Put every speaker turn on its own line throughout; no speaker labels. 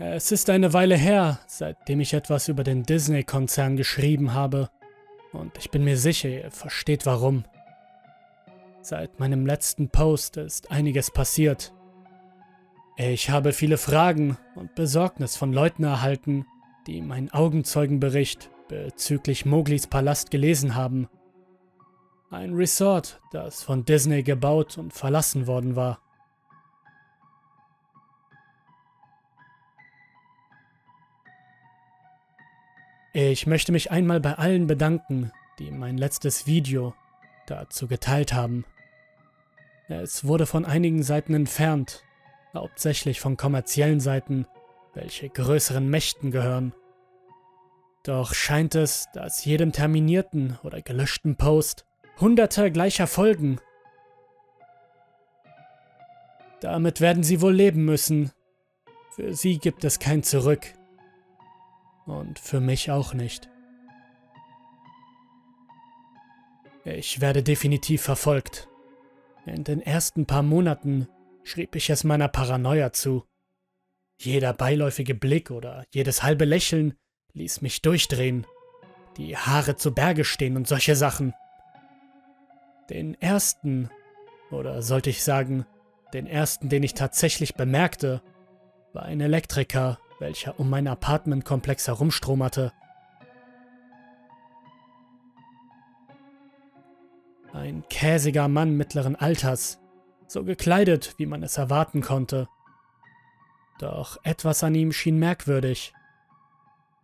Es ist eine Weile her, seitdem ich etwas über den Disney-Konzern geschrieben habe. Und ich bin mir sicher, ihr versteht warum. Seit meinem letzten Post ist einiges passiert. Ich habe viele Fragen und Besorgnis von Leuten erhalten, die meinen Augenzeugenbericht bezüglich Moglis Palast gelesen haben. Ein Resort, das von Disney gebaut und verlassen worden war. Ich möchte mich einmal bei allen bedanken, die mein letztes Video dazu geteilt haben. Es wurde von einigen Seiten entfernt, hauptsächlich von kommerziellen Seiten, welche größeren Mächten gehören. Doch scheint es, dass jedem terminierten oder gelöschten Post hunderte gleicher folgen. Damit werden sie wohl leben müssen. Für sie gibt es kein Zurück. Und für mich auch nicht. Ich werde definitiv verfolgt. In den ersten paar Monaten schrieb ich es meiner Paranoia zu. Jeder beiläufige Blick oder jedes halbe Lächeln ließ mich durchdrehen, die Haare zu Berge stehen und solche Sachen. Den ersten, oder sollte ich sagen, den ersten, den ich tatsächlich bemerkte, war ein Elektriker, welcher um mein Apartmentkomplex herumstromerte. Ein käsiger Mann mittleren Alters, so gekleidet, wie man es erwarten konnte. Doch etwas an ihm schien merkwürdig.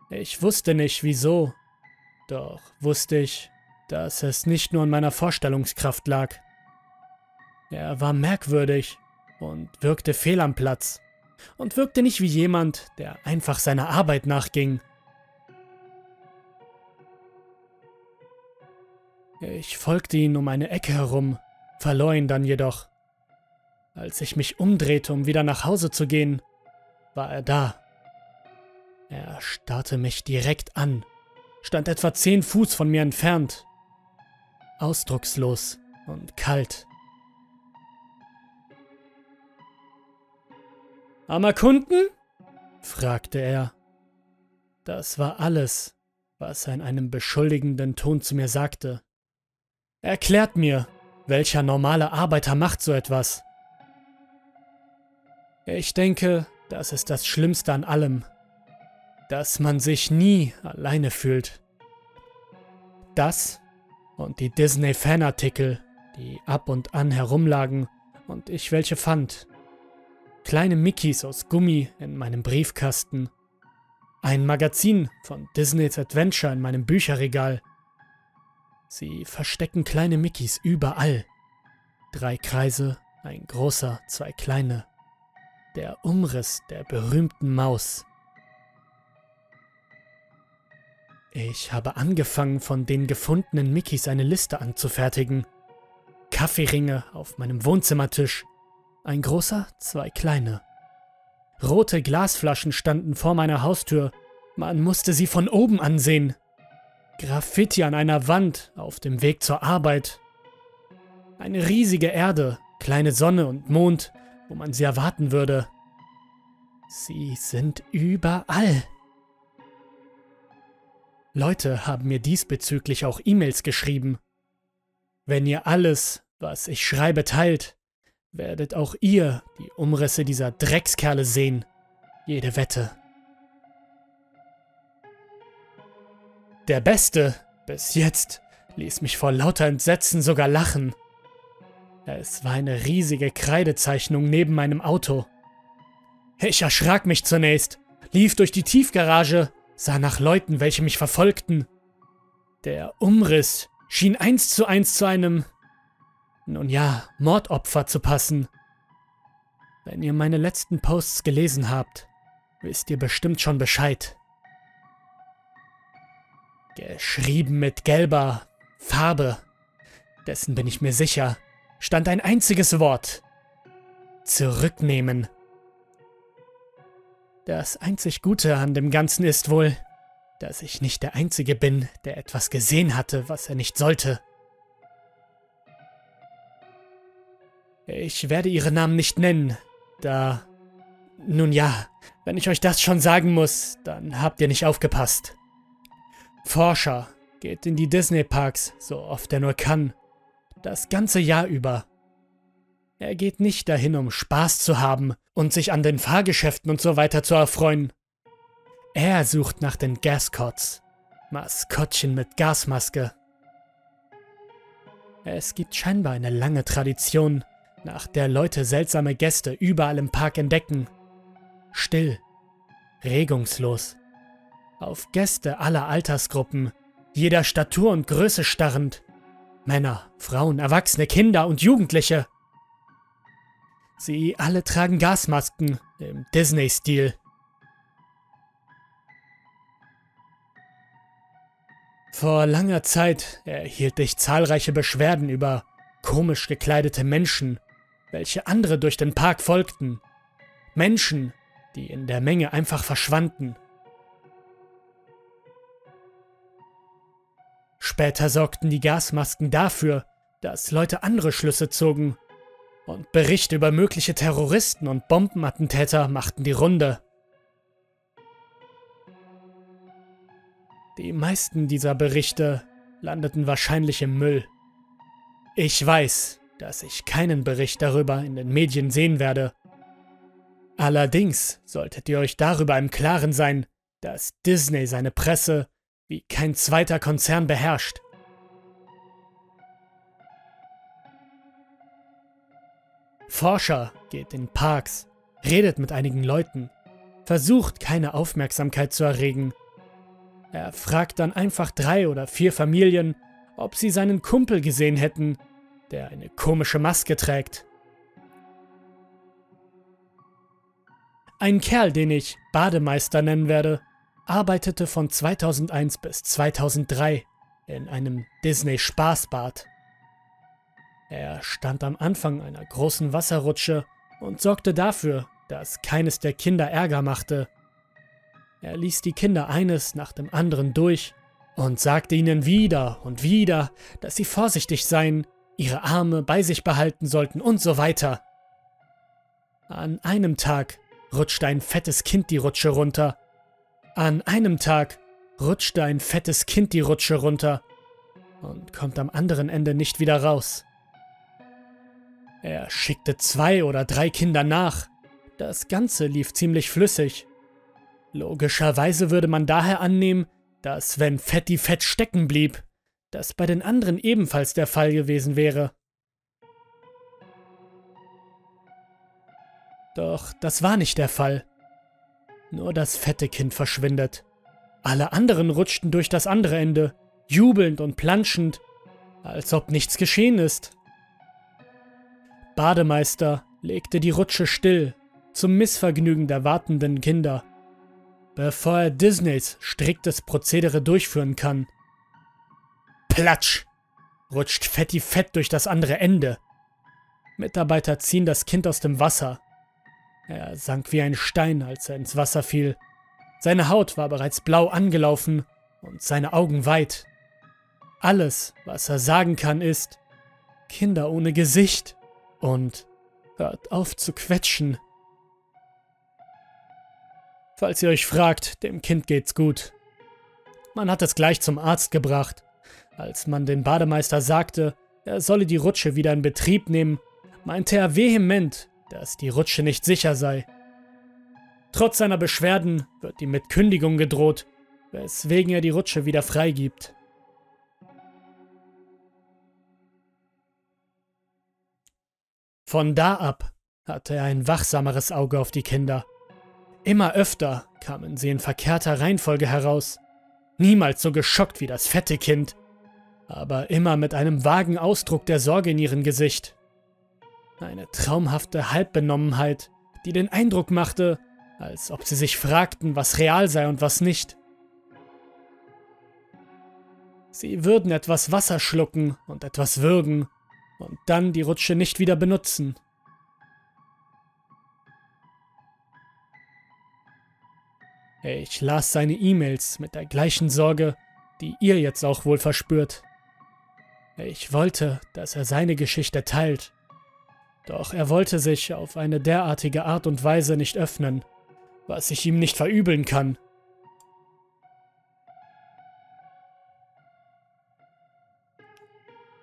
Ich wusste nicht wieso, doch wusste ich, dass es nicht nur an meiner Vorstellungskraft lag. Er war merkwürdig und wirkte fehl am Platz und wirkte nicht wie jemand, der einfach seiner Arbeit nachging. Ich folgte ihn um eine Ecke herum, verlor ihn dann jedoch. Als ich mich umdrehte, um wieder nach Hause zu gehen, war er da. Er starrte mich direkt an, stand etwa zehn Fuß von mir entfernt, ausdruckslos und kalt. Armer Kunden? fragte er. Das war alles, was er in einem beschuldigenden Ton zu mir sagte. Erklärt mir, welcher normale Arbeiter macht so etwas? Ich denke, das ist das Schlimmste an allem, dass man sich nie alleine fühlt. Das und die Disney-Fanartikel, die ab und an herumlagen und ich welche fand. Kleine Mickeys aus Gummi in meinem Briefkasten. Ein Magazin von Disney's Adventure in meinem Bücherregal. Sie verstecken kleine Mickeys überall. Drei Kreise, ein großer, zwei kleine. Der Umriss der berühmten Maus. Ich habe angefangen, von den gefundenen Mickeys eine Liste anzufertigen. Kaffeeringe auf meinem Wohnzimmertisch. Ein großer, zwei kleine. Rote Glasflaschen standen vor meiner Haustür. Man musste sie von oben ansehen. Graffiti an einer Wand auf dem Weg zur Arbeit. Eine riesige Erde, kleine Sonne und Mond, wo man sie erwarten würde. Sie sind überall. Leute haben mir diesbezüglich auch E-Mails geschrieben. Wenn ihr alles, was ich schreibe, teilt, werdet auch ihr die Umrisse dieser Dreckskerle sehen. Jede Wette. Der Beste, bis jetzt, ließ mich vor lauter Entsetzen sogar lachen. Es war eine riesige Kreidezeichnung neben meinem Auto. Ich erschrak mich zunächst, lief durch die Tiefgarage sah nach Leuten, welche mich verfolgten. Der Umriss schien eins zu eins zu einem, nun ja, Mordopfer zu passen. Wenn ihr meine letzten Posts gelesen habt, wisst ihr bestimmt schon Bescheid. Geschrieben mit gelber Farbe, dessen bin ich mir sicher, stand ein einziges Wort. Zurücknehmen. Das einzig Gute an dem Ganzen ist wohl, dass ich nicht der Einzige bin, der etwas gesehen hatte, was er nicht sollte. Ich werde ihre Namen nicht nennen, da Nun ja, wenn ich euch das schon sagen muss, dann habt ihr nicht aufgepasst. Forscher geht in die Disney-Parks, so oft er nur kann. Das ganze Jahr über. Er geht nicht dahin, um Spaß zu haben und sich an den Fahrgeschäften und so weiter zu erfreuen. Er sucht nach den Gascots, Maskottchen mit Gasmaske. Es gibt scheinbar eine lange Tradition, nach der Leute seltsame Gäste überall im Park entdecken. Still, regungslos, auf Gäste aller Altersgruppen, jeder Statur und Größe starrend. Männer, Frauen, Erwachsene, Kinder und Jugendliche. Sie alle tragen Gasmasken im Disney-Stil. Vor langer Zeit erhielt ich zahlreiche Beschwerden über komisch gekleidete Menschen, welche andere durch den Park folgten. Menschen, die in der Menge einfach verschwanden. Später sorgten die Gasmasken dafür, dass Leute andere Schlüsse zogen und Berichte über mögliche Terroristen und Bombenattentäter machten die Runde. Die meisten dieser Berichte landeten wahrscheinlich im Müll. Ich weiß, dass ich keinen Bericht darüber in den Medien sehen werde. Allerdings solltet ihr euch darüber im Klaren sein, dass Disney seine Presse wie kein zweiter Konzern beherrscht. Forscher geht in Parks, redet mit einigen Leuten, versucht keine Aufmerksamkeit zu erregen. Er fragt dann einfach drei oder vier Familien, ob sie seinen Kumpel gesehen hätten, der eine komische Maske trägt. Ein Kerl, den ich Bademeister nennen werde, arbeitete von 2001 bis 2003 in einem Disney-Spaßbad. Er stand am Anfang einer großen Wasserrutsche und sorgte dafür, dass keines der Kinder Ärger machte. Er ließ die Kinder eines nach dem anderen durch und sagte ihnen wieder und wieder, dass sie vorsichtig seien, ihre Arme bei sich behalten sollten und so weiter. An einem Tag rutschte ein fettes Kind die Rutsche runter. An einem Tag rutschte ein fettes Kind die Rutsche runter und kommt am anderen Ende nicht wieder raus. Er schickte zwei oder drei Kinder nach. Das Ganze lief ziemlich flüssig. Logischerweise würde man daher annehmen, dass wenn Fetti Fett stecken blieb, das bei den anderen ebenfalls der Fall gewesen wäre. Doch das war nicht der Fall. Nur das fette Kind verschwindet. Alle anderen rutschten durch das andere Ende, jubelnd und planschend, als ob nichts geschehen ist. Bademeister legte die Rutsche still, zum Missvergnügen der wartenden Kinder, bevor er Disneys striktes Prozedere durchführen kann. Platsch! rutscht Fetti Fett durch das andere Ende. Mitarbeiter ziehen das Kind aus dem Wasser. Er sank wie ein Stein, als er ins Wasser fiel. Seine Haut war bereits blau angelaufen und seine Augen weit. Alles, was er sagen kann, ist Kinder ohne Gesicht und hört auf zu quetschen. Falls ihr euch fragt, dem Kind geht's gut. Man hat es gleich zum Arzt gebracht. Als man den Bademeister sagte, er solle die Rutsche wieder in Betrieb nehmen, meinte er vehement, dass die Rutsche nicht sicher sei. Trotz seiner Beschwerden wird ihm mit Kündigung gedroht, weswegen er die Rutsche wieder freigibt. Von da ab hatte er ein wachsameres Auge auf die Kinder. Immer öfter kamen sie in verkehrter Reihenfolge heraus, niemals so geschockt wie das fette Kind, aber immer mit einem vagen Ausdruck der Sorge in ihrem Gesicht. Eine traumhafte Halbbenommenheit, die den Eindruck machte, als ob sie sich fragten, was real sei und was nicht. Sie würden etwas Wasser schlucken und etwas würgen und dann die Rutsche nicht wieder benutzen. Ich las seine E-Mails mit der gleichen Sorge, die ihr jetzt auch wohl verspürt. Ich wollte, dass er seine Geschichte teilt. Doch er wollte sich auf eine derartige Art und Weise nicht öffnen, was ich ihm nicht verübeln kann.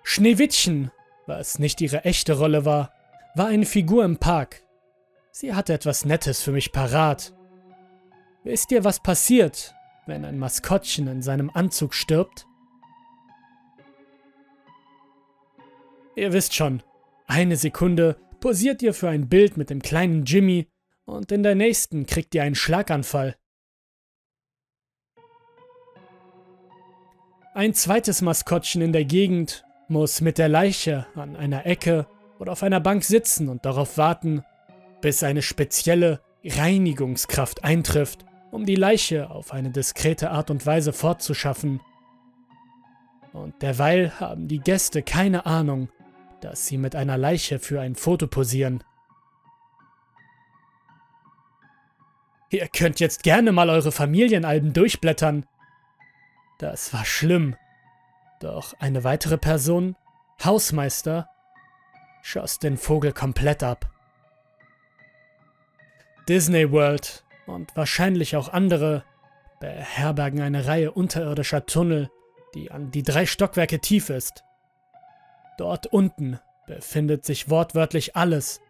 Schneewittchen, was nicht ihre echte Rolle war, war eine Figur im Park. Sie hatte etwas Nettes für mich parat. Wisst ihr, was passiert, wenn ein Maskottchen in seinem Anzug stirbt? Ihr wisst schon, eine Sekunde posiert ihr für ein Bild mit dem kleinen Jimmy und in der nächsten kriegt ihr einen Schlaganfall. Ein zweites Maskottchen in der Gegend muss mit der Leiche an einer Ecke oder auf einer Bank sitzen und darauf warten, bis eine spezielle Reinigungskraft eintrifft, um die Leiche auf eine diskrete Art und Weise fortzuschaffen. Und derweil haben die Gäste keine Ahnung, dass sie mit einer Leiche für ein Foto posieren. Ihr könnt jetzt gerne mal eure Familienalben durchblättern. Das war schlimm. Doch eine weitere Person, Hausmeister, schoss den Vogel komplett ab. Disney World und wahrscheinlich auch andere beherbergen eine Reihe unterirdischer Tunnel, die an die drei Stockwerke tief ist. Dort unten befindet sich wortwörtlich alles,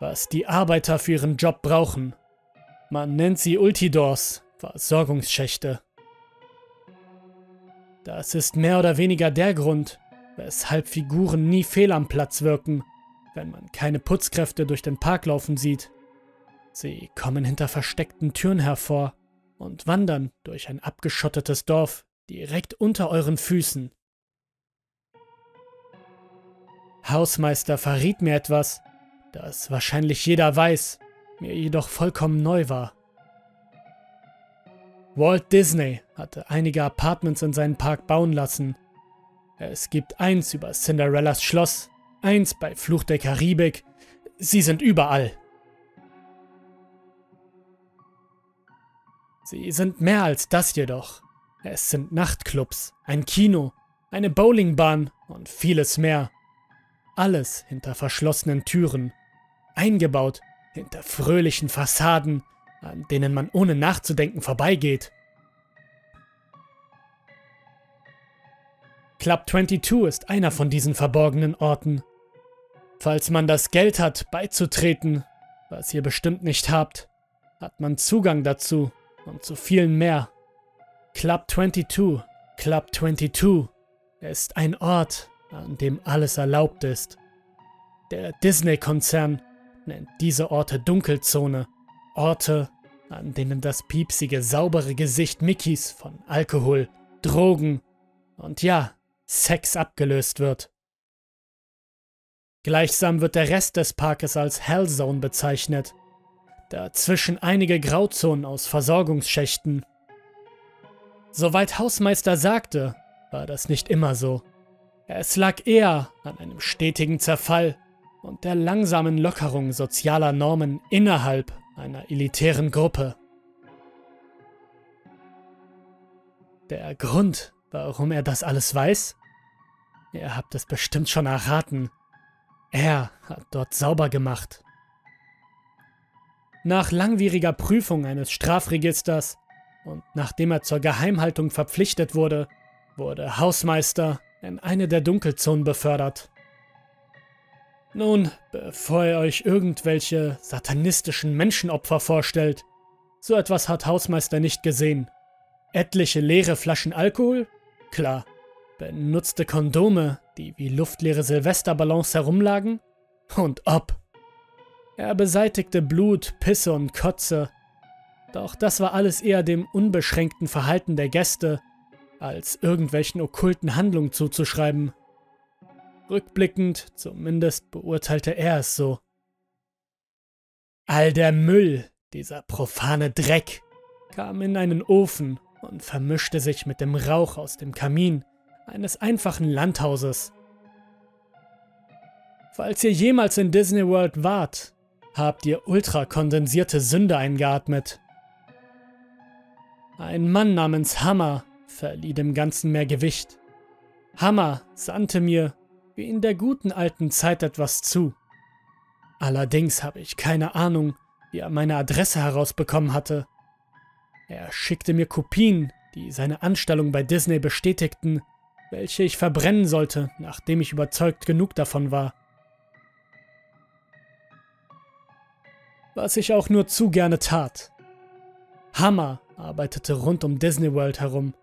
was die Arbeiter für ihren Job brauchen. Man nennt sie Ultidors, Versorgungsschächte. Das ist mehr oder weniger der Grund, weshalb Figuren nie fehl am Platz wirken, wenn man keine Putzkräfte durch den Park laufen sieht. Sie kommen hinter versteckten Türen hervor und wandern durch ein abgeschottetes Dorf direkt unter euren Füßen. Hausmeister verriet mir etwas, das wahrscheinlich jeder weiß, mir jedoch vollkommen neu war. Walt Disney hatte einige Apartments in seinen Park bauen lassen. Es gibt eins über Cinderellas Schloss, eins bei Fluch der Karibik. Sie sind überall. Sie sind mehr als das jedoch. Es sind Nachtclubs, ein Kino, eine Bowlingbahn und vieles mehr. Alles hinter verschlossenen Türen, eingebaut hinter fröhlichen Fassaden, an denen man ohne nachzudenken vorbeigeht. Club 22 ist einer von diesen verborgenen Orten. Falls man das Geld hat, beizutreten, was ihr bestimmt nicht habt, hat man Zugang dazu und zu vielen mehr. Club 22, Club 22 ist ein Ort, an dem alles erlaubt ist. Der Disney-Konzern nennt diese Orte Dunkelzone, Orte, an denen das piepsige, saubere Gesicht Mickeys von Alkohol, Drogen und ja, Sex abgelöst wird. Gleichsam wird der Rest des Parkes als Hellzone bezeichnet, dazwischen einige Grauzonen aus Versorgungsschächten. Soweit Hausmeister sagte, war das nicht immer so. Es lag eher an einem stetigen Zerfall und der langsamen Lockerung sozialer Normen innerhalb einer elitären Gruppe. Der Grund, warum er das alles weiß? Ihr habt es bestimmt schon erraten. Er hat dort sauber gemacht. Nach langwieriger Prüfung eines Strafregisters und nachdem er zur Geheimhaltung verpflichtet wurde, wurde Hausmeister in eine der Dunkelzonen befördert. Nun, bevor ihr euch irgendwelche satanistischen Menschenopfer vorstellt, so etwas hat Hausmeister nicht gesehen. Etliche leere Flaschen Alkohol? Klar. Benutzte Kondome, die wie luftleere Silvesterballons herumlagen? Und ob. Er beseitigte Blut, Pisse und Kotze. Doch das war alles eher dem unbeschränkten Verhalten der Gäste, als irgendwelchen okkulten Handlungen zuzuschreiben. Rückblickend, zumindest beurteilte er es so. All der Müll, dieser profane Dreck, kam in einen Ofen und vermischte sich mit dem Rauch aus dem Kamin eines einfachen Landhauses. Falls ihr jemals in Disney World wart, habt ihr ultrakondensierte Sünde eingeatmet. Ein Mann namens Hammer verlieh dem Ganzen mehr Gewicht. Hammer sandte mir wie in der guten alten Zeit etwas zu. Allerdings habe ich keine Ahnung, wie er meine Adresse herausbekommen hatte. Er schickte mir Kopien, die seine Anstellung bei Disney bestätigten, welche ich verbrennen sollte, nachdem ich überzeugt genug davon war. Was ich auch nur zu gerne tat. Hammer arbeitete rund um Disney World herum,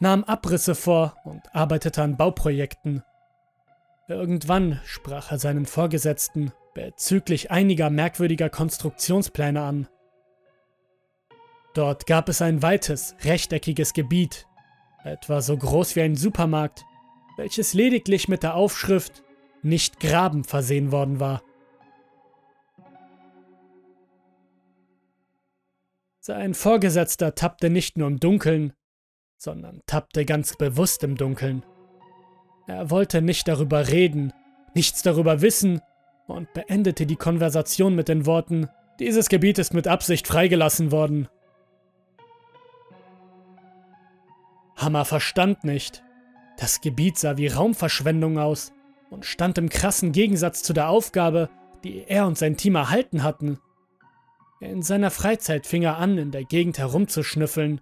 nahm Abrisse vor und arbeitete an Bauprojekten. Irgendwann sprach er seinen Vorgesetzten bezüglich einiger merkwürdiger Konstruktionspläne an. Dort gab es ein weites, rechteckiges Gebiet, etwa so groß wie ein Supermarkt, welches lediglich mit der Aufschrift nicht graben versehen worden war. Sein Vorgesetzter tappte nicht nur im Dunkeln, sondern tappte ganz bewusst im Dunkeln. Er wollte nicht darüber reden, nichts darüber wissen und beendete die Konversation mit den Worten, dieses Gebiet ist mit Absicht freigelassen worden. Hammer verstand nicht. Das Gebiet sah wie Raumverschwendung aus und stand im krassen Gegensatz zu der Aufgabe, die er und sein Team erhalten hatten. In seiner Freizeit fing er an, in der Gegend herumzuschnüffeln,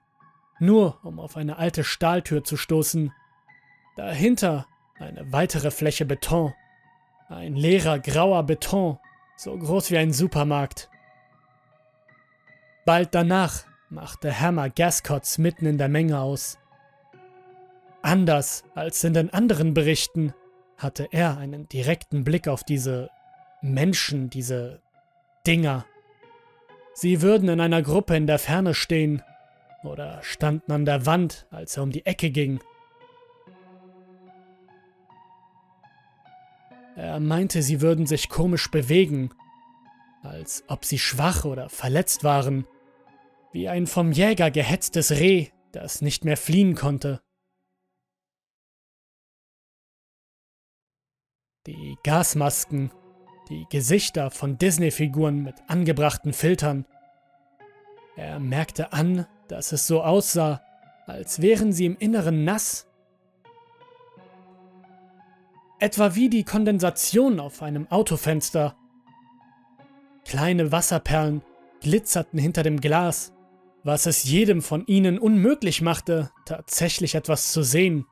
nur um auf eine alte Stahltür zu stoßen. Dahinter eine weitere Fläche Beton. Ein leerer grauer Beton, so groß wie ein Supermarkt. Bald danach machte Hammer Gascots mitten in der Menge aus. Anders als in den anderen Berichten hatte er einen direkten Blick auf diese Menschen, diese Dinger. Sie würden in einer Gruppe in der Ferne stehen oder standen an der Wand, als er um die Ecke ging. Er meinte, sie würden sich komisch bewegen, als ob sie schwach oder verletzt waren, wie ein vom Jäger gehetztes Reh, das nicht mehr fliehen konnte. Die Gasmasken, die Gesichter von Disney-Figuren mit angebrachten Filtern. Er merkte an, dass es so aussah, als wären sie im Inneren nass. Etwa wie die Kondensation auf einem Autofenster. Kleine Wasserperlen glitzerten hinter dem Glas, was es jedem von ihnen unmöglich machte, tatsächlich etwas zu sehen.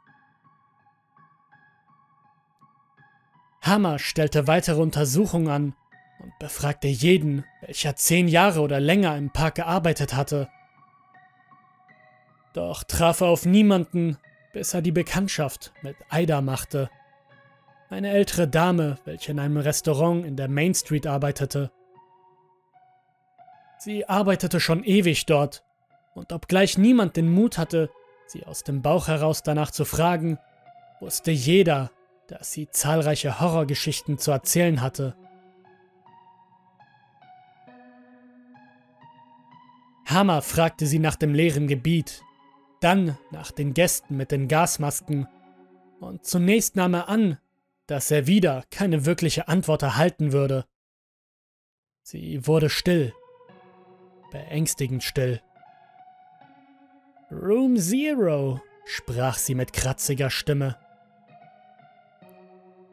Hammer stellte weitere Untersuchungen an und befragte jeden, welcher zehn Jahre oder länger im Park gearbeitet hatte. Doch traf er auf niemanden, bis er die Bekanntschaft mit Aida machte. Eine ältere Dame, welche in einem Restaurant in der Main Street arbeitete. Sie arbeitete schon ewig dort, und obgleich niemand den Mut hatte, sie aus dem Bauch heraus danach zu fragen, wusste jeder, dass sie zahlreiche Horrorgeschichten zu erzählen hatte. Hammer fragte sie nach dem leeren Gebiet, dann nach den Gästen mit den Gasmasken, und zunächst nahm er an, dass er wieder keine wirkliche Antwort erhalten würde. Sie wurde still, beängstigend still. Room Zero, sprach sie mit kratziger Stimme.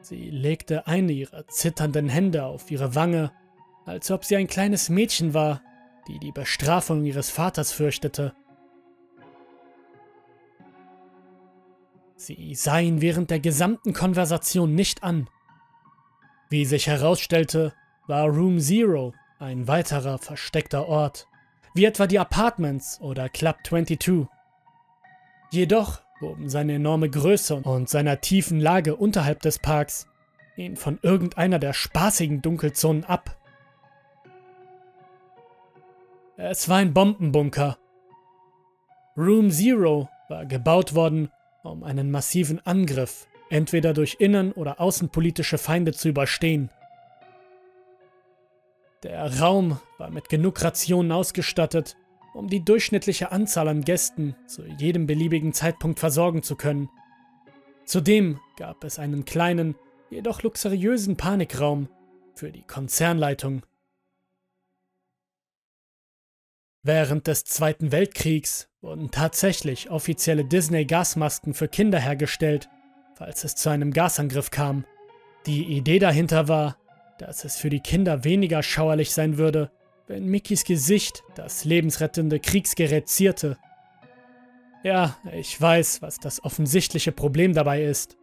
Sie legte eine ihrer zitternden Hände auf ihre Wange, als ob sie ein kleines Mädchen war, die die Bestrafung ihres Vaters fürchtete. Sie sah ihn während der gesamten Konversation nicht an. Wie sich herausstellte, war Room Zero ein weiterer versteckter Ort, wie etwa die Apartments oder Club 22. Jedoch hoben seine enorme Größe und seiner tiefen Lage unterhalb des Parks ihn von irgendeiner der spaßigen Dunkelzonen ab. Es war ein Bombenbunker. Room Zero war gebaut worden, um einen massiven Angriff entweder durch innen- oder außenpolitische Feinde zu überstehen. Der Raum war mit genug Rationen ausgestattet, um die durchschnittliche Anzahl an Gästen zu jedem beliebigen Zeitpunkt versorgen zu können. Zudem gab es einen kleinen, jedoch luxuriösen Panikraum für die Konzernleitung. Während des Zweiten Weltkriegs wurden tatsächlich offizielle Disney-Gasmasken für Kinder hergestellt, falls es zu einem Gasangriff kam. Die Idee dahinter war, dass es für die Kinder weniger schauerlich sein würde, wenn Mickys Gesicht das lebensrettende Kriegsgerät zierte. Ja, ich weiß, was das offensichtliche Problem dabei ist.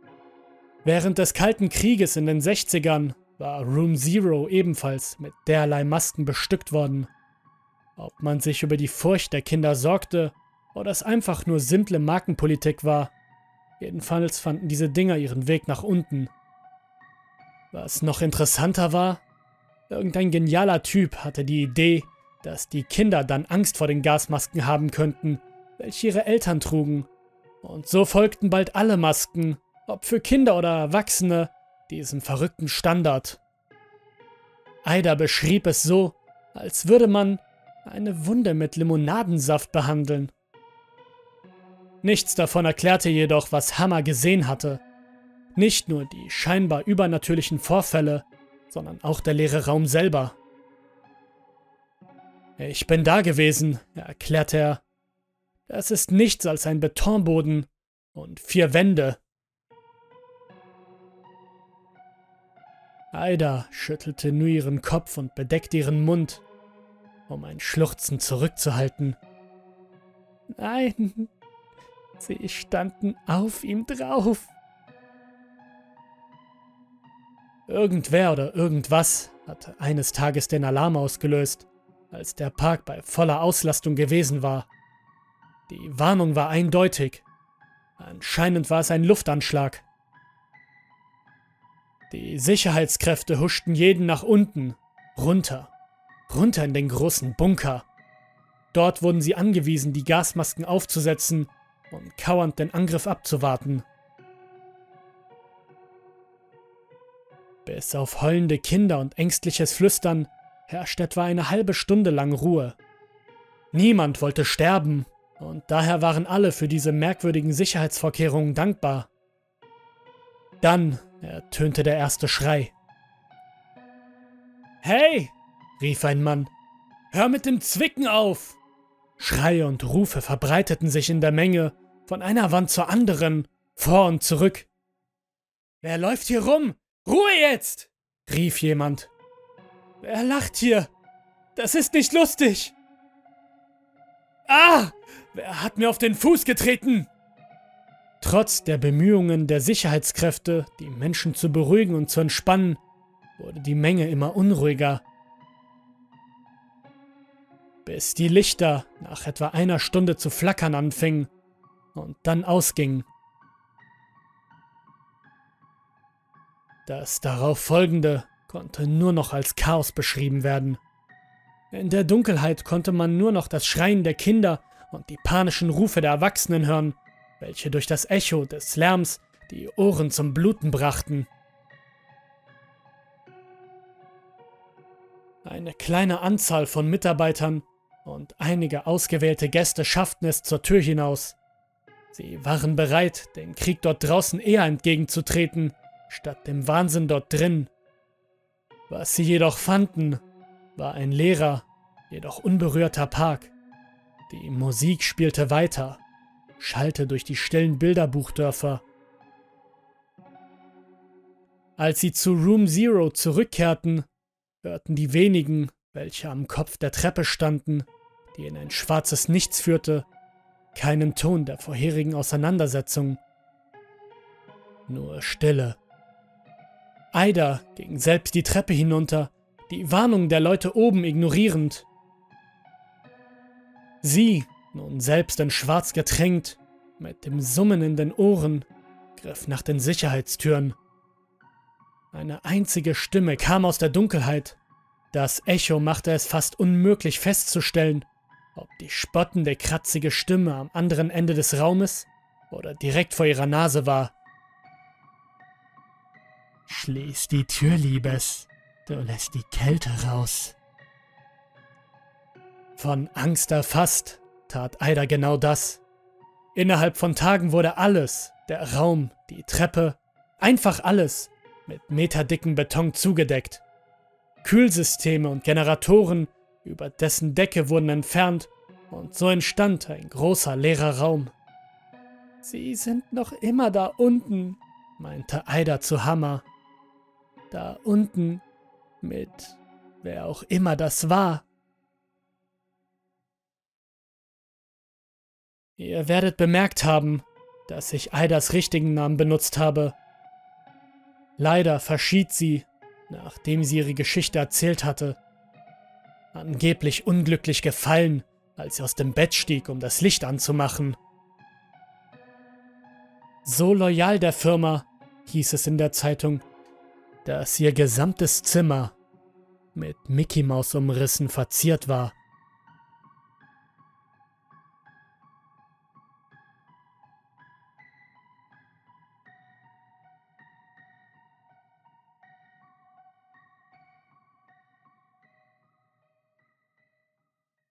Während des Kalten Krieges in den 60ern war Room Zero ebenfalls mit derlei Masken bestückt worden. Ob man sich über die Furcht der Kinder sorgte oder es einfach nur simple Markenpolitik war, jedenfalls fanden diese Dinger ihren Weg nach unten. Was noch interessanter war, irgendein genialer Typ hatte die Idee, dass die Kinder dann Angst vor den Gasmasken haben könnten, welche ihre Eltern trugen. Und so folgten bald alle Masken, ob für Kinder oder Erwachsene, diesem verrückten Standard. Aida beschrieb es so, als würde man eine Wunde mit Limonadensaft behandeln. Nichts davon erklärte jedoch, was Hammer gesehen hatte. Nicht nur die scheinbar übernatürlichen Vorfälle, sondern auch der leere Raum selber. Ich bin da gewesen, erklärte er. Es ist nichts als ein Betonboden und vier Wände. Aida schüttelte nur ihren Kopf und bedeckte ihren Mund, um ein Schluchzen zurückzuhalten. Nein, sie standen auf ihm drauf. Irgendwer oder irgendwas hatte eines Tages den Alarm ausgelöst, als der Park bei voller Auslastung gewesen war. Die Warnung war eindeutig. Anscheinend war es ein Luftanschlag. Die Sicherheitskräfte huschten jeden nach unten, runter, runter in den großen Bunker. Dort wurden sie angewiesen, die Gasmasken aufzusetzen und kauernd den Angriff abzuwarten. Bis auf heulende Kinder und ängstliches Flüstern herrschte etwa eine halbe Stunde lang Ruhe. Niemand wollte sterben, und daher waren alle für diese merkwürdigen Sicherheitsvorkehrungen dankbar. Dann ertönte der erste Schrei. Hey! Rief ein Mann. Hör mit dem Zwicken auf! Schreie und Rufe verbreiteten sich in der Menge, von einer Wand zur anderen, vor und zurück. Wer läuft hier rum? Ruhe jetzt! rief jemand. Wer lacht hier? Das ist nicht lustig! Ah! Wer hat mir auf den Fuß getreten? Trotz der Bemühungen der Sicherheitskräfte, die Menschen zu beruhigen und zu entspannen, wurde die Menge immer unruhiger. Bis die Lichter nach etwa einer Stunde zu flackern anfingen und dann ausgingen. Das darauf folgende konnte nur noch als Chaos beschrieben werden. In der Dunkelheit konnte man nur noch das Schreien der Kinder und die panischen Rufe der Erwachsenen hören, welche durch das Echo des Lärms die Ohren zum Bluten brachten. Eine kleine Anzahl von Mitarbeitern und einige ausgewählte Gäste schafften es zur Tür hinaus. Sie waren bereit, dem Krieg dort draußen eher entgegenzutreten, statt dem Wahnsinn dort drin. Was sie jedoch fanden, war ein leerer, jedoch unberührter Park. Die Musik spielte weiter, schallte durch die stillen Bilderbuchdörfer. Als sie zu Room Zero zurückkehrten, hörten die wenigen, welche am Kopf der Treppe standen, die in ein schwarzes Nichts führte, keinen Ton der vorherigen Auseinandersetzung. Nur Stille. Aida ging selbst die Treppe hinunter, die Warnung der Leute oben ignorierend. Sie nun selbst in Schwarz getränkt, mit dem Summen in den Ohren, griff nach den Sicherheitstüren. Eine einzige Stimme kam aus der Dunkelheit. Das Echo machte es fast unmöglich festzustellen, ob die spottende, kratzige Stimme am anderen Ende des Raumes oder direkt vor ihrer Nase war. Schließ die Tür, Liebes, du lässt die Kälte raus. Von Angst erfasst, tat Aida genau das. Innerhalb von Tagen wurde alles, der Raum, die Treppe, einfach alles, mit meterdicken Beton zugedeckt. Kühlsysteme und Generatoren über dessen Decke wurden entfernt und so entstand ein großer leerer Raum. Sie sind noch immer da unten, meinte Aida zu Hammer. Da unten Mit wer auch immer das war. Ihr werdet bemerkt haben, dass ich Aidas richtigen Namen benutzt habe. Leider verschied sie, nachdem sie ihre Geschichte erzählt hatte. Angeblich unglücklich gefallen, als sie aus dem Bett stieg, um das Licht anzumachen. So loyal der Firma, hieß es in der Zeitung, dass ihr gesamtes Zimmer mit Mickey Maus Umrissen verziert war.